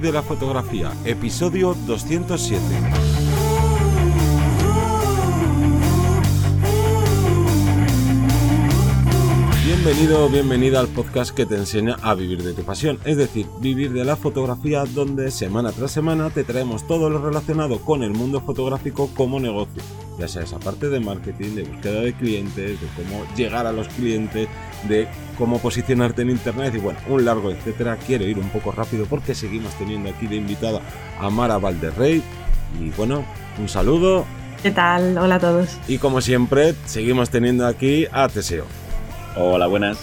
De la fotografía, episodio 207. Bienvenido, bienvenida al podcast que te enseña a vivir de tu pasión, es decir, vivir de la fotografía donde semana tras semana te traemos todo lo relacionado con el mundo fotográfico como negocio, ya sea esa parte de marketing, de búsqueda de clientes, de cómo llegar a los clientes, de cómo posicionarte en internet y bueno, un largo etcétera. Quiero ir un poco rápido porque seguimos teniendo aquí de invitada a Mara Valderrey y bueno, un saludo. ¿Qué tal? Hola a todos. Y como siempre, seguimos teniendo aquí a Teseo. Hola, buenas.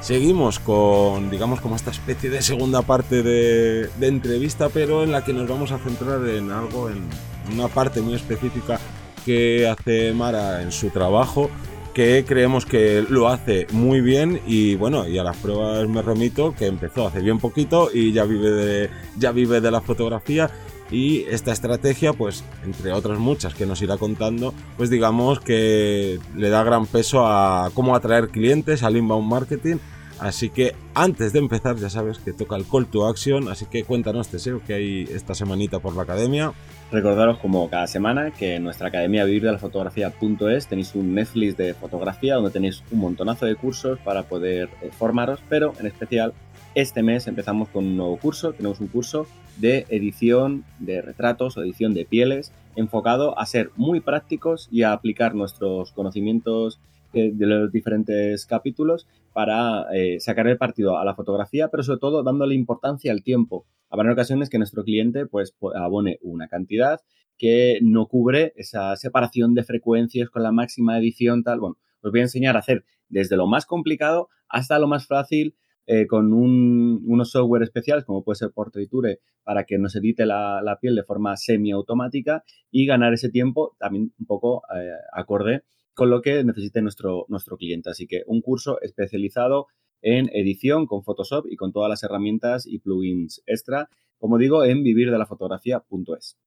Seguimos con, digamos, como esta especie de segunda parte de, entrevista, pero en la que nos vamos a centrar en algo, en una parte muy específica que hace Mara en su trabajo, que creemos que lo hace muy bien y bueno, y a las pruebas me remito, que empezó hace bien poquito y ya vive de, ya vive de la fotografía y esta estrategia, pues entre otras muchas que nos irá contando, pues digamos que le da gran peso a cómo atraer clientes, al inbound marketing. Así que antes de empezar, ya sabes que toca el call to action, así que cuéntanos, Teseo, que hay esta semanita por la academia. Recordaros como cada semana que en nuestra academia vivir de la fotografía.es tenéis un Netflix de fotografía donde tenéis un montonazo de cursos para poder eh, formaros, pero en especial este mes empezamos con un nuevo curso, tenemos un curso de edición de retratos o edición de pieles enfocado a ser muy prácticos y a aplicar nuestros conocimientos eh, de los diferentes capítulos para eh, sacar el partido a la fotografía, pero sobre todo dándole importancia al tiempo. Habrá ocasiones que nuestro cliente pues abone una cantidad que no cubre esa separación de frecuencias con la máxima edición tal. Bueno, os voy a enseñar a hacer desde lo más complicado hasta lo más fácil eh, con unos software especiales como puede ser Portraiture para que nos edite la, piel de forma semiautomática y ganar ese tiempo también un poco eh, acorde con lo que necesite nuestro, nuestro cliente. Así que un curso especializado en edición con Photoshop y con todas las herramientas y plugins extra, como digo, en vivirdelafotografía.es.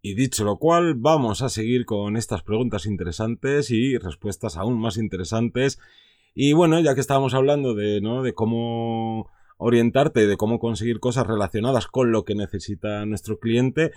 Y dicho lo cual, vamos a seguir con estas preguntas interesantes y respuestas aún más interesantes y bueno, ya que estábamos hablando de, ¿no? de cómo orientarte, de cómo conseguir cosas relacionadas con lo que necesita nuestro cliente,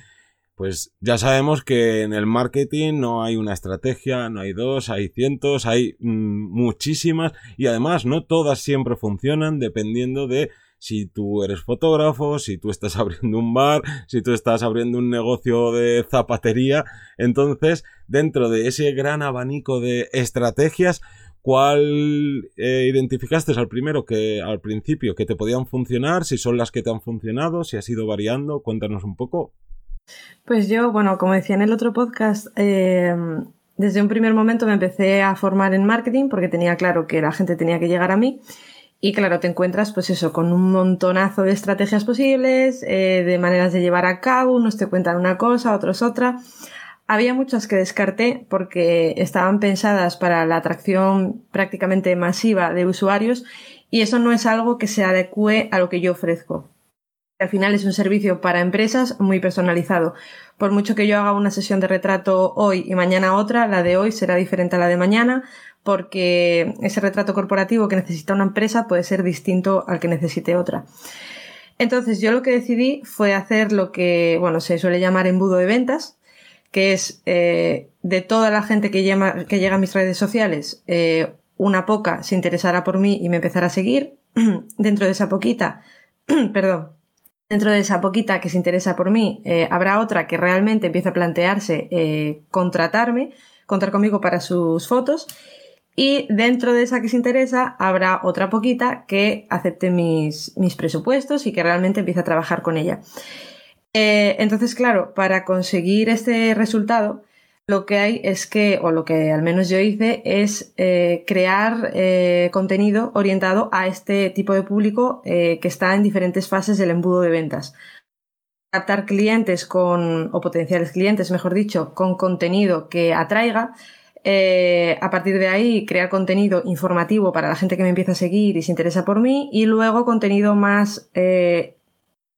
pues ya sabemos que en el marketing no hay una estrategia, no hay dos, hay cientos, hay mm, muchísimas y además no todas siempre funcionan dependiendo de si tú eres fotógrafo, si tú estás abriendo un bar, si tú estás abriendo un negocio de zapatería. Entonces, dentro de ese gran abanico de estrategias, ¿Cuál eh, identificaste al primero que al principio que te podían funcionar? Si son las que te han funcionado, si has ido variando, cuéntanos un poco. Pues yo, bueno, como decía en el otro podcast, eh, desde un primer momento me empecé a formar en marketing porque tenía claro que la gente tenía que llegar a mí. Y claro, te encuentras, pues eso, con un montonazo de estrategias posibles, eh, de maneras de llevar a cabo, unos te cuentan una cosa, otros otra. Había muchas que descarté porque estaban pensadas para la atracción prácticamente masiva de usuarios y eso no es algo que se adecue a lo que yo ofrezco. Al final es un servicio para empresas muy personalizado. Por mucho que yo haga una sesión de retrato hoy y mañana otra, la de hoy será diferente a la de mañana porque ese retrato corporativo que necesita una empresa puede ser distinto al que necesite otra. Entonces yo lo que decidí fue hacer lo que, bueno, se suele llamar embudo de ventas, que es eh, de toda la gente que, que llega a mis redes sociales, eh, una poca se interesará por mí y me empezará a seguir. dentro de esa poquita, perdón, dentro de esa poquita que se interesa por mí, eh, habrá otra que realmente empieza a plantearse contratarme, contar conmigo para sus fotos. Y dentro de esa que se interesa, habrá otra poquita que acepte mis, mis presupuestos y que realmente empiece a trabajar con ella. Eh, entonces, claro, para conseguir este resultado, lo que hay es que, o lo que al menos yo hice, es eh, crear eh, contenido orientado a este tipo de público que está en diferentes fases del embudo de ventas. Captar clientes con, o potenciales clientes, mejor dicho, con contenido que atraiga. a partir de ahí, crear contenido informativo para la gente que me empieza a seguir y se interesa por mí. Y luego contenido más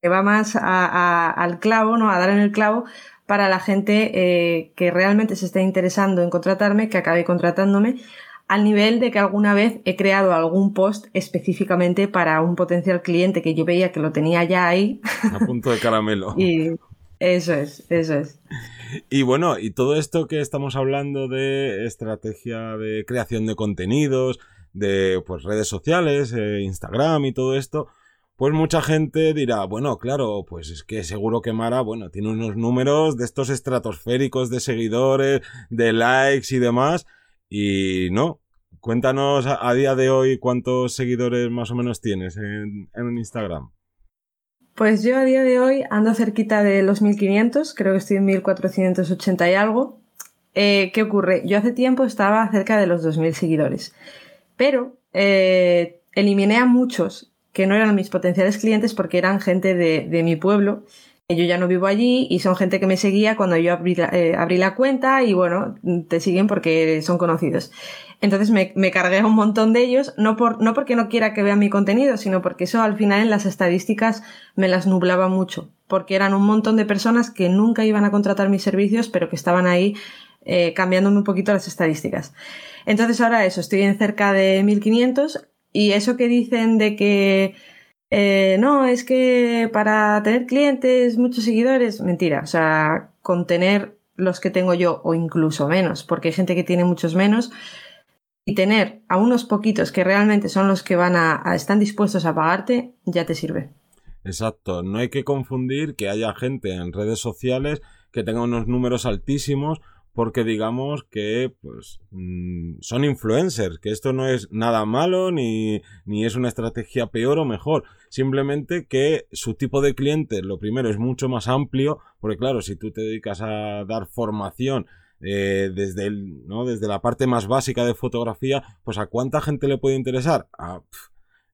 que va más al clavo, ¿no? A dar en el clavo para la gente eh, que realmente se está interesando en contratarme, que acabe contratándome, al nivel de que alguna vez he creado algún post específicamente para un potencial cliente que yo veía que lo tenía ya ahí. A punto de caramelo. y eso es, eso es. Y bueno, y todo esto que estamos hablando de estrategia de creación de contenidos, de pues redes sociales, eh, Instagram y todo esto, pues mucha gente dirá, bueno, claro, pues es que seguro que Mara, bueno, tiene unos números de estos estratosféricos de seguidores, de likes y demás, y no. Cuéntanos a, día de hoy cuántos seguidores más o menos tienes en, Instagram. Pues yo a día de hoy ando cerquita de los 1500, creo que estoy en 1480 y algo. Eh, ¿Qué ocurre? Yo hace tiempo estaba cerca de los 2000 seguidores, pero eh, eliminé a muchos que no eran mis potenciales clientes porque eran gente de, mi pueblo. Yo ya no vivo allí y son gente que me seguía cuando yo abrí la, eh, abrí la cuenta y bueno, te siguen porque son conocidos. Entonces me, me, cargué a un montón de ellos, no, por, no porque no quiera que vean mi contenido, sino porque eso al final en las estadísticas me las nublaba mucho, porque eran un montón de personas que nunca iban a contratar mis servicios, pero que estaban ahí eh, cambiándome un poquito las estadísticas. Entonces ahora eso, estoy en cerca de 1500 y eso que dicen de que eh, no, es que para tener clientes, muchos seguidores, mentira. O sea, con tener los que tengo yo o incluso menos, porque hay gente que tiene muchos menos, y tener a unos poquitos que realmente son los que van a, a están dispuestos a pagarte, ya te sirve. Exacto, no hay que confundir que haya gente en redes sociales que tenga unos números altísimos porque digamos que pues mm, son influencers, que esto no es nada malo ni, ni es una estrategia peor o mejor, simplemente que su tipo de cliente, lo primero, es mucho más amplio, porque claro, si tú te dedicas a dar formación eh, desde, el, ¿no? desde la parte más básica de fotografía, pues a cuánta gente le puede interesar. A,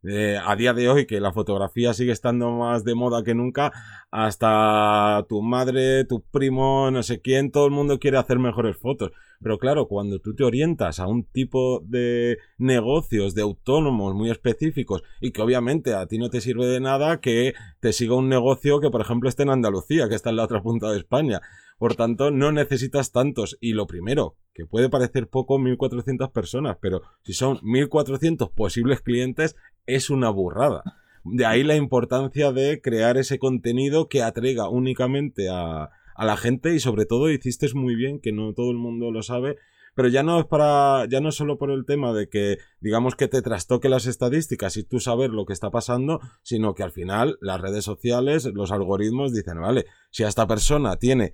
a día de hoy, que la fotografía sigue estando más de moda que nunca, hasta tu madre, tu primo, no sé quién, todo el mundo quiere hacer mejores fotos. Pero claro, cuando tú te orientas a un tipo de negocios, de autónomos muy específicos, y que obviamente a ti no te sirve de nada que te siga un negocio que, por ejemplo, esté en Andalucía, que está en la otra punta de España. Por tanto, no necesitas tantos. Y lo primero, que puede parecer poco 1.400 personas, pero si son 1.400 posibles clientes, es una burrada. De ahí la importancia de crear ese contenido que atraiga únicamente a, a la gente y sobre todo hiciste muy bien, que no todo el mundo lo sabe, pero ya no es para ya no solo por el tema de que digamos que te trastoque las estadísticas y tú saber lo que está pasando, sino que al final las redes sociales, los algoritmos dicen, vale, si esta persona tiene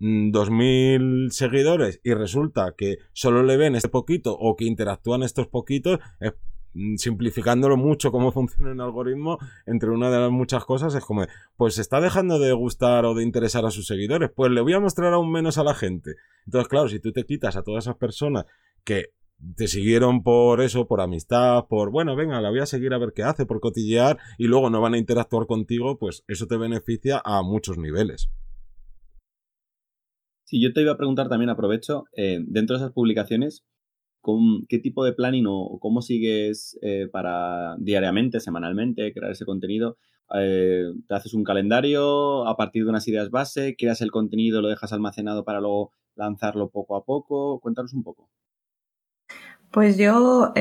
2.000 mm, seguidores y resulta que solo le ven este poquito o que interactúan estos poquitos, mm, simplificándolo mucho cómo funciona el algoritmo, entre una de las muchas cosas es como, pues está dejando de gustar o de interesar a sus seguidores, pues le voy a mostrar aún menos a la gente. Entonces, claro, si tú te quitas a todas esas personas que te siguieron por eso, por amistad, por, bueno, venga, la voy a seguir a ver qué hace, por cotillear, y luego no van a interactuar contigo, pues eso te beneficia a muchos niveles. Sí, yo te iba a preguntar también, aprovecho, eh, dentro de esas publicaciones, ¿con ¿qué tipo de planning o cómo sigues eh, para diariamente, semanalmente, crear ese contenido? Eh, ¿Te haces un calendario a partir de unas ideas base? ¿Creas el contenido, lo dejas almacenado para luego lanzarlo poco a poco? Cuéntanos un poco. Pues yo,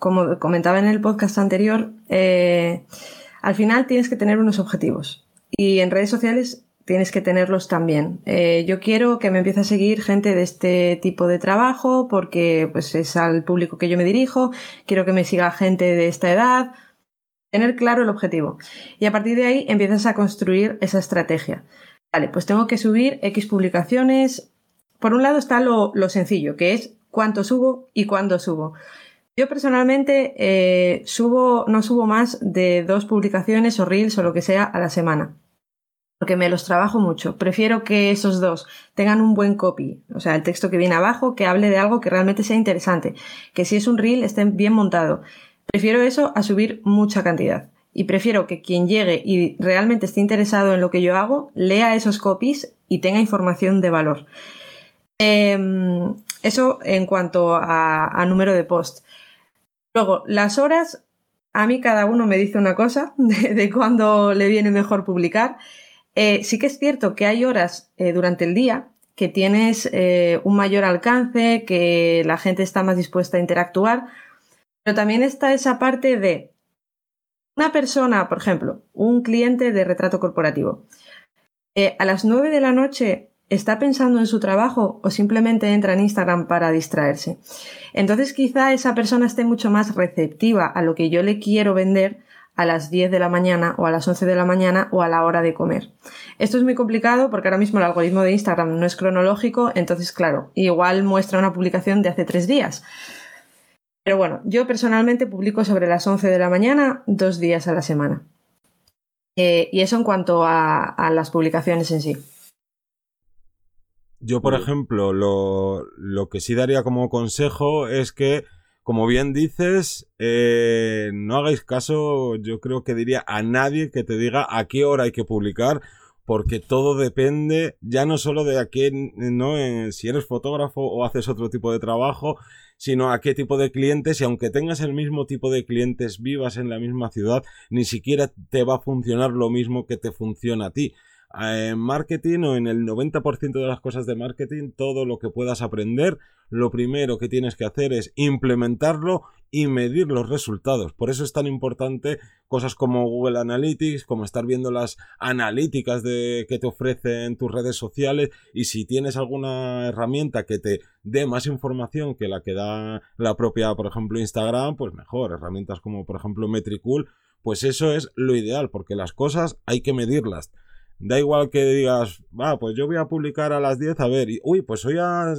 como comentaba en el podcast anterior, al final tienes que tener unos objetivos. Y en redes sociales tienes que tenerlos también. Eh, yo quiero que me empiece a seguir gente de este tipo de trabajo porque pues es al público que yo me dirijo, quiero que me siga gente de esta edad, tener claro el objetivo. Y a partir de ahí empiezas a construir esa estrategia. Vale, pues tengo que subir X publicaciones. Por un lado está lo, sencillo, que es cuánto subo y cuándo subo. Yo personalmente eh, subo, no subo más de dos publicaciones o reels o lo que sea a la semana porque me los trabajo mucho. Prefiero que esos dos tengan un buen copy, o sea, el texto que viene abajo, que hable de algo que realmente sea interesante, que si es un reel esté bien montado. Prefiero eso a subir mucha cantidad. Y prefiero que quien llegue y realmente esté interesado en lo que yo hago, lea esos copies y tenga información de valor. Em, eso en cuanto a, número de post. Luego, las horas, a mí cada uno me dice una cosa de, de cuándo le viene mejor publicar. Eh, sí que es cierto que hay horas eh, durante el día que tienes eh, un mayor alcance, que la gente está más dispuesta a interactuar, pero también está esa parte de una persona, por ejemplo, un cliente de retrato corporativo, a las 9 de la noche está pensando en su trabajo o simplemente entra en Instagram para distraerse. Entonces quizá esa persona esté mucho más receptiva a lo que yo le quiero vender a las 10 de la mañana o a las 11 de la mañana o a la hora de comer. Esto es muy complicado porque ahora mismo el algoritmo de Instagram no es cronológico, entonces claro, igual muestra una publicación de hace tres días. Pero bueno, yo personalmente publico sobre las 11 de la mañana dos días a la semana. Eh, y eso en cuanto a las publicaciones en sí. Yo, por ejemplo, lo, que sí daría como consejo es que, como bien dices, eh, no hagáis caso, yo creo que diría a nadie que te diga a qué hora hay que publicar, porque todo depende ya no solo de a qué, no, eh, si eres fotógrafo o haces otro tipo de trabajo, sino a qué tipo de clientes y aunque tengas el mismo tipo de clientes vivas en la misma ciudad, ni siquiera te va a funcionar lo mismo que te funciona a ti. En marketing o en el 90% de las cosas de marketing, todo lo que puedas aprender, lo primero que tienes que hacer es implementarlo y medir los resultados. Por eso es tan importante cosas como Google Analytics, como estar viendo las analíticas de, que te ofrecen tus redes sociales y si tienes alguna herramienta que te dé más información que la que da la propia, por ejemplo, Instagram, pues mejor. Herramientas como, por ejemplo, Metricool, pues eso es lo ideal, porque las cosas hay que medirlas. Da igual que digas, va, pues yo voy a publicar a las 10, a ver, y, uy, pues hoy ha,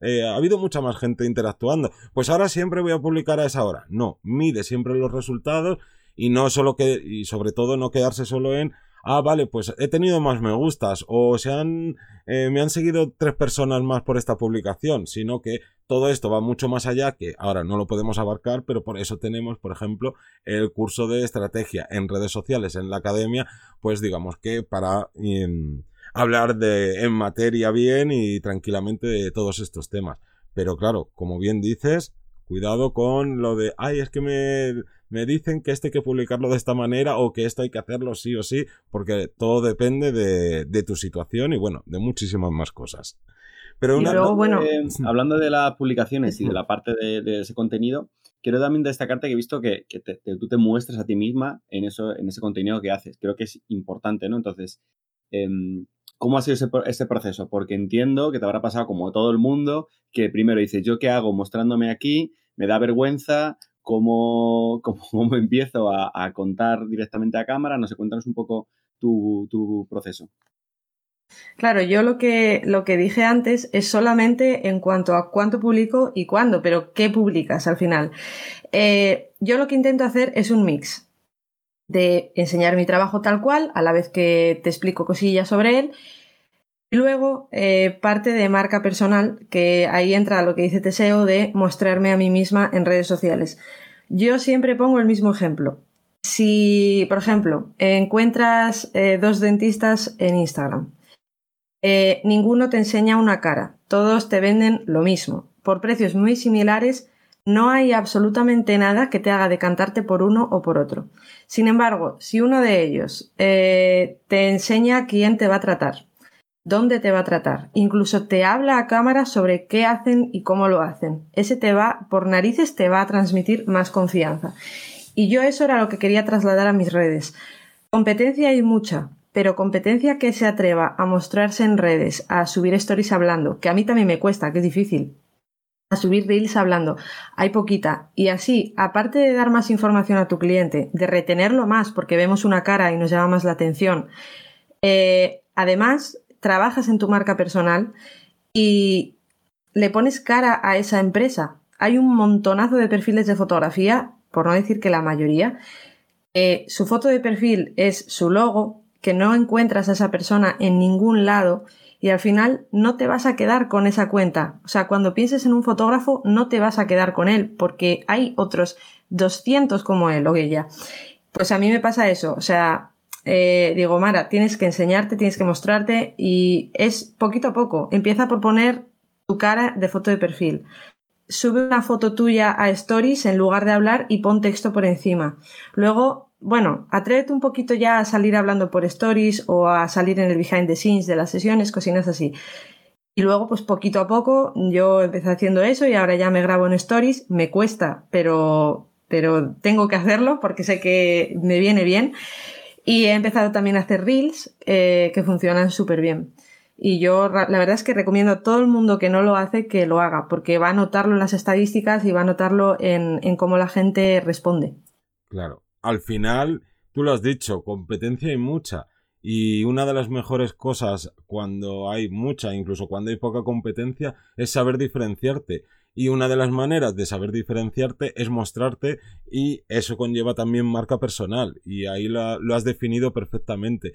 eh, ha habido mucha más gente interactuando. Pues ahora siempre voy a publicar a esa hora. No, mide siempre los resultados y no solo que, y sobre todo no quedarse solo en, ah, vale, pues he tenido más me gustas o se han, eh, me han seguido tres personas más por esta publicación, sino que todo esto va mucho más allá que ahora no lo podemos abarcar, pero por eso tenemos, por ejemplo, el curso de estrategia en redes sociales en la academia, pues digamos que para em, hablar de en materia bien y tranquilamente de todos estos temas. Pero claro, como bien dices, cuidado con lo de, ay, es que me me dicen que este hay que publicarlo de esta manera o que esto hay que hacerlo sí o sí, porque todo depende de, tu situación y bueno, de muchísimas más cosas. Pero una, bueno, hablando de las publicaciones y de la parte de, ese contenido, quiero también destacarte que he visto que, tú te muestres a ti misma en, eso, en ese contenido que haces. Creo que es importante, ¿no? Entonces, em, ¿cómo ha sido ese, ese, proceso? Porque entiendo que te habrá pasado como todo el mundo, que primero dices, ¿yo qué hago mostrándome aquí? Me da vergüenza, cómo, cómo, empiezo a, contar directamente a cámara. No sé, cuéntanos un poco tu, proceso. Claro, yo lo que, lo que dije antes es solamente en cuanto a cuánto publico y cuándo, pero ¿qué publicas al final? Eh, yo lo que intento hacer es un mix de enseñar mi trabajo tal cual, a la vez que te explico cosillas sobre él, y luego eh, parte de marca personal, que ahí entra lo que dice Teseo de mostrarme a mí misma en redes sociales. Yo siempre pongo el mismo ejemplo. Si, por ejemplo, encuentras eh, dos dentistas en Instagram, eh, ninguno te enseña una cara, todos te venden lo mismo, por precios muy similares, no hay absolutamente nada que te haga decantarte por uno o por otro. Sin embargo, si uno de ellos te enseña quién te va a tratar, dónde te va a tratar. Incluso te habla a cámara sobre qué hacen y cómo lo hacen. Ese te va, por narices, te va a transmitir más confianza. Y yo eso era lo que quería trasladar a mis redes. Competencia hay mucha, pero competencia que se atreva a mostrarse en redes, a subir stories hablando, que a mí también me cuesta, que es difícil, a subir reels hablando, hay poquita. Y así, aparte de dar más información a tu cliente, de retenerlo más porque vemos una cara y nos llama más la atención, eh, además trabajas en tu marca personal y le pones cara a esa empresa. Hay un montonazo de perfiles de fotografía, por no decir que la mayoría. su foto de perfil es su logo, que no encuentras a esa persona en ningún lado y al final no te vas a quedar con esa cuenta. O sea, cuando pienses en un fotógrafo no te vas a quedar con él porque hay otros 200 como él o ella. Pues a mí me pasa eso. O sea, eh, digo, Mara, tienes que enseñarte, tienes que mostrarte y es poquito a poco. Empieza por poner tu cara de foto de perfil. Sube una foto tuya a Stories en lugar de hablar y pon texto por encima. Luego, bueno, atrévete un poquito ya a salir hablando por Stories o a salir en el behind the scenes de las sesiones, cocinas así. Y luego, pues poquito a poco, yo empecé haciendo eso y ahora ya me grabo en stories. Me cuesta, pero, pero tengo que hacerlo porque sé que me viene bien. Y he empezado también a hacer reels eh, que funcionan súper bien. Y yo la verdad es que recomiendo a todo el mundo que no lo hace que lo haga, porque va a notarlo en las estadísticas y va a notarlo en, en cómo la gente responde. Claro, al final, tú lo has dicho, competencia hay mucha. Y una de las mejores cosas cuando hay mucha, incluso cuando hay poca competencia, es saber diferenciarte. Y una de las maneras de saber diferenciarte es mostrarte y eso conlleva también marca personal. Y ahí lo, has definido perfectamente.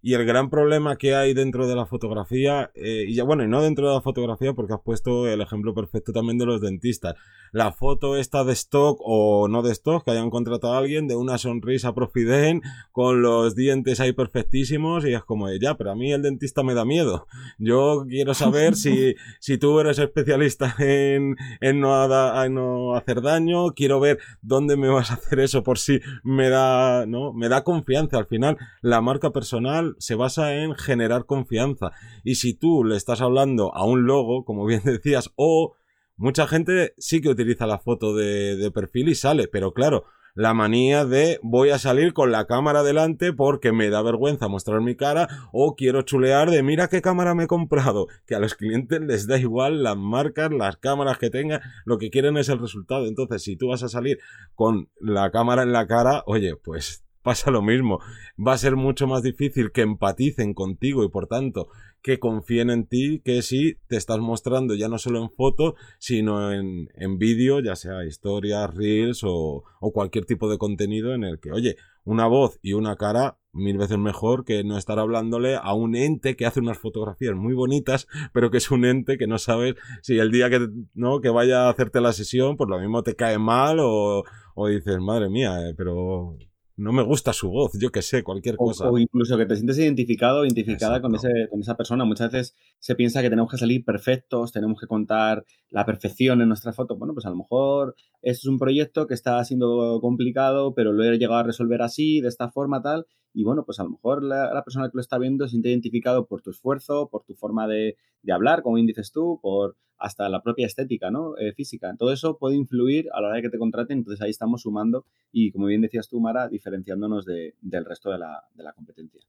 Y el gran problema que hay dentro de la fotografía, eh, y ya bueno, y no dentro de la fotografía, porque has puesto el ejemplo perfecto también de los dentistas. La foto está de stock o no de stock, que hayan contratado a alguien de una sonrisa profiden, con los dientes ahí perfectísimos, y es como ya, pero a mí el dentista me da miedo. Yo quiero saber si, si tú eres especialista en, en, no, en no hacer daño, quiero ver dónde me vas a hacer eso por si me da, ¿no? Me da confianza. Al final, la marca personal se basa en generar confianza. Y si tú le estás hablando a un logo, como bien decías, o mucha gente sí que utiliza la foto de, perfil y sale, pero claro, la manía de voy a salir con la cámara delante porque me da vergüenza mostrar mi cara o quiero chulear de mira qué cámara me he comprado. Que a los clientes les da igual las marcas, las cámaras que tengan, lo que quieren es el resultado. Entonces, si tú vas a salir con la cámara en la cara, oye, pues pasa lo mismo. Va a ser mucho más difícil que empaticen contigo y por tanto que confíen en ti que si te estás mostrando ya no solo en foto, sino en, en vídeo, ya sea historias, reels o, o cualquier tipo de contenido en el que, oye, una voz y una cara mil veces mejor que no estar hablándole a un ente que hace unas fotografías muy bonitas, pero que es un ente que no sabes si el día que no que vaya a hacerte la sesión, pues lo mismo te cae mal o, o dices, madre mía, eh, pero no me gusta su voz, yo que sé, cualquier cosa. O, incluso que te sientes identificado identificada con, ese, con esa persona. Muchas veces se piensa que tenemos que salir perfectos, tenemos que contar la perfección en nuestra foto. Bueno, pues a lo mejor es un proyecto que está siendo complicado, pero lo he llegado a resolver así, de esta forma, tal. Y bueno, pues a lo mejor la, persona que lo está viendo se siente identificado por tu esfuerzo, por tu forma de, de hablar, como bien dices tú, por hasta la propia estética ¿no? Eh, física. Todo eso puede influir a la hora de que te contraten, entonces ahí estamos sumando y, como bien decías tú, Mara, diferenciándonos del resto de la, de la competencia.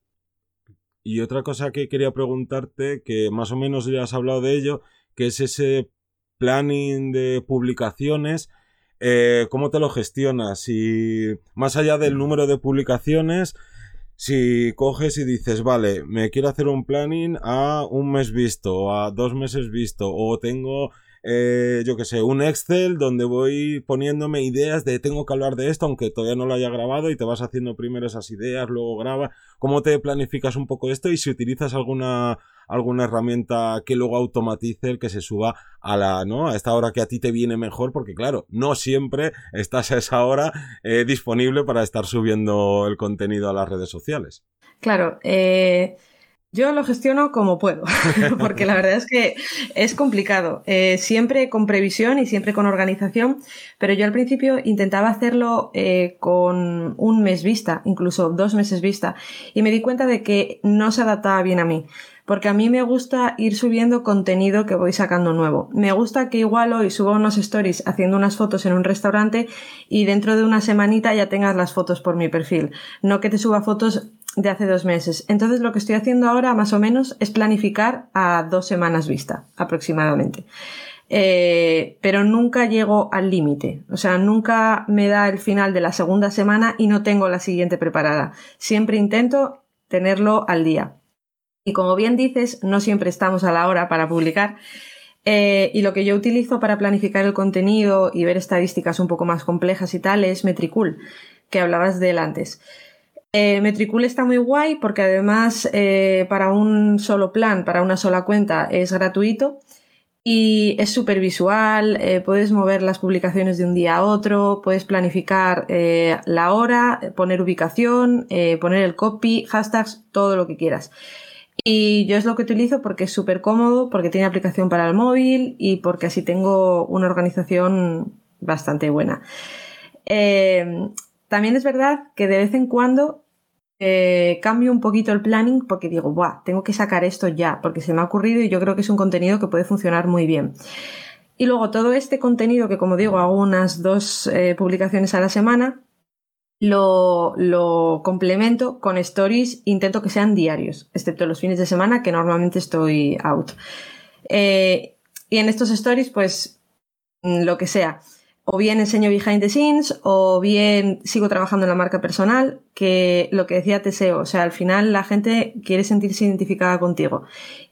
Y otra cosa que quería preguntarte, que más o menos ya has hablado de ello, que es ese planning de publicaciones. Eh, ¿Cómo te lo gestionas? Y más allá del número de publicaciones, si coges y dices, vale, me quiero hacer un planning a un mes visto, a dos meses visto, o tengo, eh, yo que sé, un Excel donde voy poniéndome ideas de tengo que hablar de esto, aunque todavía no lo haya grabado, y te vas haciendo primero esas ideas, luego graba. ¿Cómo te planificas un poco esto? Y si utilizas alguna alguna herramienta que luego automatice el que se suba a la, ¿no? A esta hora que a ti te viene mejor, porque claro, no siempre estás a esa hora eh, disponible para estar subiendo el contenido a las redes sociales. Claro, eh, yo lo gestiono como puedo, porque la verdad es que es complicado, eh, siempre con previsión y siempre con organización, pero yo al principio intentaba hacerlo eh, con un mes vista, incluso dos meses vista, y me di cuenta de que no se adaptaba bien a mí porque a mí me gusta ir subiendo contenido que voy sacando nuevo. Me gusta que igual hoy suba unos stories haciendo unas fotos en un restaurante y dentro de una semanita ya tengas las fotos por mi perfil, no que te suba fotos de hace dos meses. Entonces lo que estoy haciendo ahora más o menos es planificar a dos semanas vista aproximadamente. Eh, pero nunca llego al límite. O sea, nunca me da el final de la segunda semana y no tengo la siguiente preparada. Siempre intento tenerlo al día. Y como bien dices, no siempre estamos a la hora para publicar. Eh, y lo que yo utilizo para planificar el contenido y ver estadísticas un poco más complejas y tal es Metricool, que hablabas de él antes. Eh, Metricool está muy guay porque además eh, para un solo plan, para una sola cuenta, es gratuito y es súper visual, eh, puedes mover las publicaciones de un día a otro, puedes planificar eh, la hora, poner ubicación, poner el copy, hashtags, todo lo que quieras. Y yo es lo que utilizo porque es súper cómodo, porque tiene aplicación para el móvil y porque así tengo una organización bastante buena. También es verdad que de vez en cuando eh, cambio un poquito el planning porque digo, Buah, tengo que sacar esto ya, porque se me ha ocurrido y yo creo que es un contenido que puede funcionar muy bien. Y luego todo este contenido, que como digo, hago unas dos eh, publicaciones a la semana, lo, complemento con stories, intento que sean diarios, excepto los fines de semana, que normalmente estoy out. Eh, y en estos stories, pues, lo que sea o bien enseño behind the scenes o bien sigo trabajando en la marca personal, que lo que decía Teseo, o sea, al final la gente quiere sentirse identificada contigo.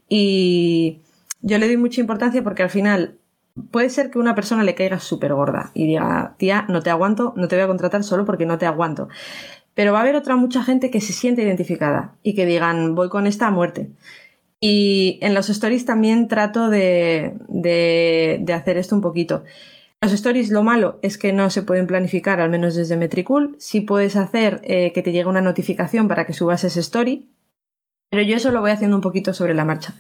Y yo le doy mucha importancia porque al final puede ser que una persona le caiga súper gorda y diga, tía, no te aguanto, no te voy a contratar solo porque no te aguanto. Pero va a haber otra mucha gente que se siente identificada y que digan, voy con esta a muerte. Y en los stories también trato de, de, de hacer esto un poquito. Los stories lo malo es que no se pueden planificar, al menos desde Metricool. Sí puedes hacer eh, que te llegue una notificación para que subas ese story, pero yo eso lo voy haciendo un poquito sobre la marcha.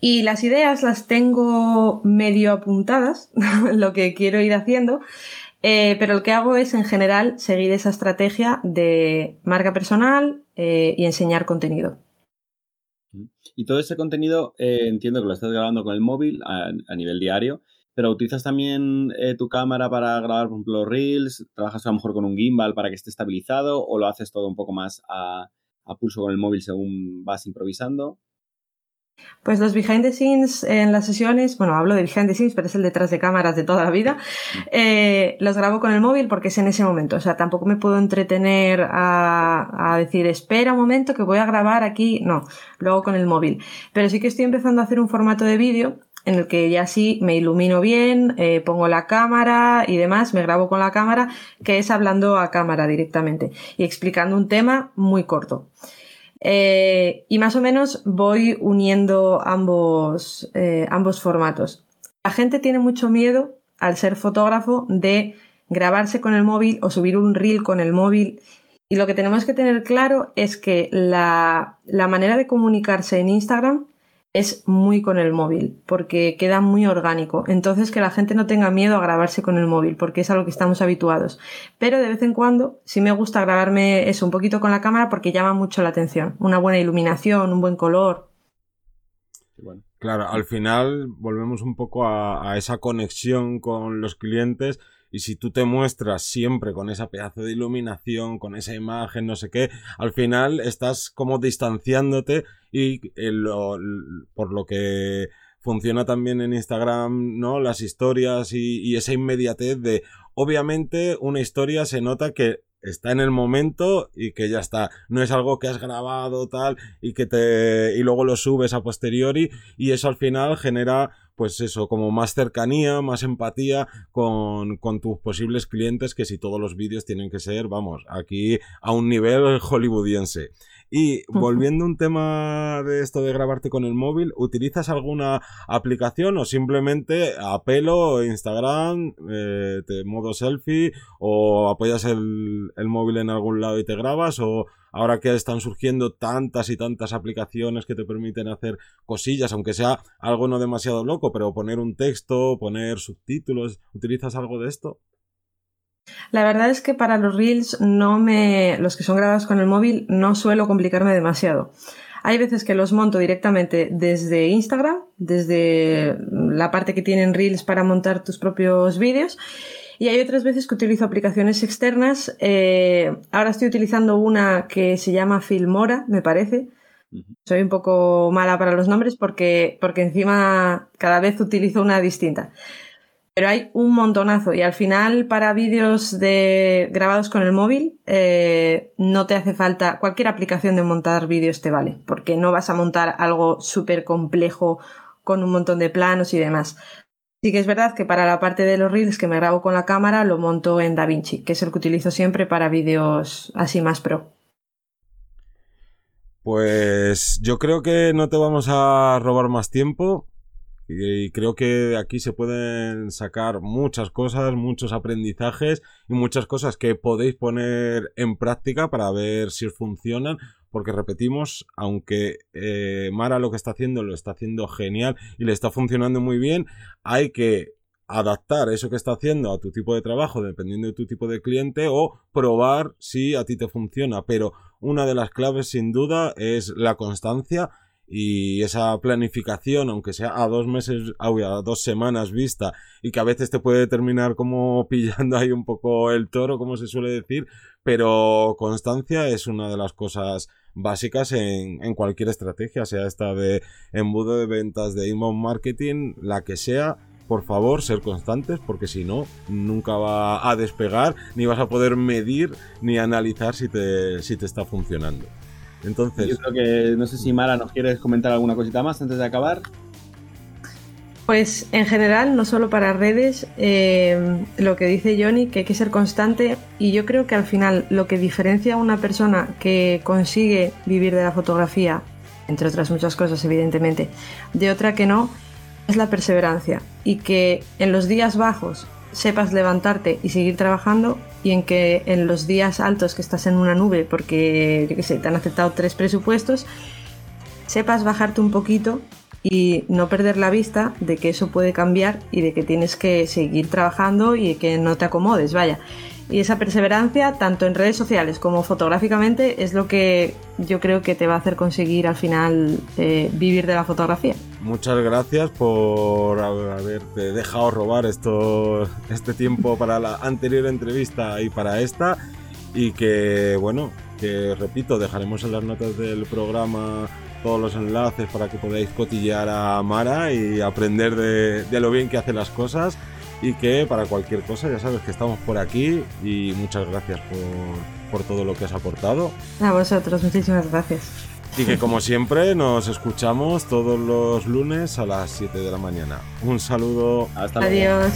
Y las ideas las tengo medio apuntadas, lo que quiero ir haciendo, eh, pero lo que hago es en general seguir esa estrategia de marca personal eh, y enseñar contenido. Y todo ese contenido entiendo que lo estás grabando con el móvil a nivel diario pero utilizas también eh, tu cámara para grabar, por ejemplo, reels, trabajas a lo mejor con un gimbal para que esté estabilizado o lo haces todo un poco más a, pulso con el móvil según vas improvisando. Pues los behind the scenes en las sesiones, bueno, hablo de behind the scenes, pero es el detrás de cámaras de toda la vida, eh, los grabo con el móvil porque es en ese momento, o sea, tampoco me puedo entretener a, a, decir, espera un momento que voy a grabar aquí, no, lo hago con el móvil. Pero sí que estoy empezando a hacer un formato de vídeo en el que ya sí me ilumino bien, eh, pongo la cámara y demás, me grabo con la cámara, que es hablando a cámara directamente y explicando un tema muy corto. Eh, y más o menos voy uniendo ambos, eh, ambos formatos. La gente tiene mucho miedo, al ser fotógrafo, de grabarse con el móvil o subir un reel con el móvil. Y lo que tenemos que tener claro es que la, la manera de comunicarse en Instagram es muy con el móvil, porque queda muy orgánico. Entonces, que la gente no tenga miedo a grabarse con el móvil, porque es a lo que estamos habituados. Pero de vez en cuando, sí me gusta grabarme eso un poquito con la cámara porque llama mucho la atención. Una buena iluminación, un buen color. Claro, al final volvemos un poco a esa conexión con los clientes y si tú te muestras siempre con esa pedazo de iluminación, con esa imagen, no sé qué, al final estás como distanciándote y eh, por lo que funciona también en Instagram, ¿no? Las historias y, y, esa inmediatez de, obviamente, una historia se nota que está en el momento y que ya está. No es algo que has grabado tal y que te y luego lo subes a posteriori y eso al final genera pues eso, como más cercanía, más empatía con, con tus posibles clientes que si todos los vídeos tienen que ser, vamos, aquí a un nivel hollywoodiense. Y volviendo a un tema de esto de grabarte con el móvil, ¿utilizas alguna aplicación o simplemente a pelo, Instagram, eh, modo selfie o apoyas el, el móvil en algún lado y te grabas o ahora que están surgiendo tantas y tantas aplicaciones que te permiten hacer cosillas, aunque sea algo no demasiado loco, pero poner un texto, poner subtítulos, ¿utilizas algo de esto? La verdad es que para los reels no me los que son grabados con el móvil no suelo complicarme demasiado. Hay veces que los monto directamente desde Instagram, desde la parte que tienen reels para montar tus propios vídeos y hay otras veces que utilizo aplicaciones externas. Eh, ahora estoy utilizando una que se llama Filmora, me parece. Soy un poco mala para los nombres porque, porque encima cada vez utilizo una distinta. Pero hay un montonazo y al final para vídeos de, grabados con el móvil eh, no te hace falta, cualquier aplicación de montar vídeos te vale, porque no vas a montar algo súper complejo con un montón de planos y demás. Sí que es verdad que para la parte de los reels que me grabo con la cámara lo monto en DaVinci, que es el que utilizo siempre para vídeos así más pro. Pues yo creo que no te vamos a robar más tiempo y creo que aquí se pueden sacar muchas cosas, muchos aprendizajes y muchas cosas que podéis poner en práctica para ver si funcionan porque repetimos, aunque eh, Mara lo que está haciendo lo está haciendo genial y le está funcionando muy bien, hay que adaptar eso que está haciendo a tu tipo de trabajo dependiendo de tu tipo de cliente o probar si a ti te funciona. Pero una de las claves sin duda es la constancia y esa planificación, aunque sea a dos meses, a dos semanas vista y que a veces te puede terminar como pillando ahí un poco el toro, como se suele decir, pero constancia es una de las cosas básicas en, en cualquier estrategia, sea esta de embudo de ventas, de inbound marketing, la que sea, por favor, ser constantes, porque si no, nunca va a despegar, ni vas a poder medir ni analizar si te, si te está funcionando. Entonces. Yo creo que no sé si Mara nos quieres comentar alguna cosita más antes de acabar. Pues en general, no solo para redes, eh, lo que dice Johnny, que hay que ser constante y yo creo que al final lo que diferencia a una persona que consigue vivir de la fotografía, entre otras muchas cosas evidentemente, de otra que no, es la perseverancia y que en los días bajos sepas levantarte y seguir trabajando y en que en los días altos que estás en una nube porque, yo qué sé, te han aceptado tres presupuestos, sepas bajarte un poquito y no perder la vista de que eso puede cambiar y de que tienes que seguir trabajando y que no te acomodes, vaya. Y esa perseverancia, tanto en redes sociales como fotográficamente, es lo que yo creo que te va a hacer conseguir al final eh, vivir de la fotografía. Muchas gracias por haberte dejado robar esto, este tiempo para la anterior entrevista y para esta. Y que, bueno, que repito, dejaremos en las notas del programa todos los enlaces para que podáis cotillear a Mara y aprender de, de lo bien que hace las cosas y que para cualquier cosa ya sabes que estamos por aquí y muchas gracias por, por todo lo que has aportado. A vosotros, muchísimas gracias. Y que como siempre nos escuchamos todos los lunes a las 7 de la mañana. Un saludo. Hasta luego. Adiós.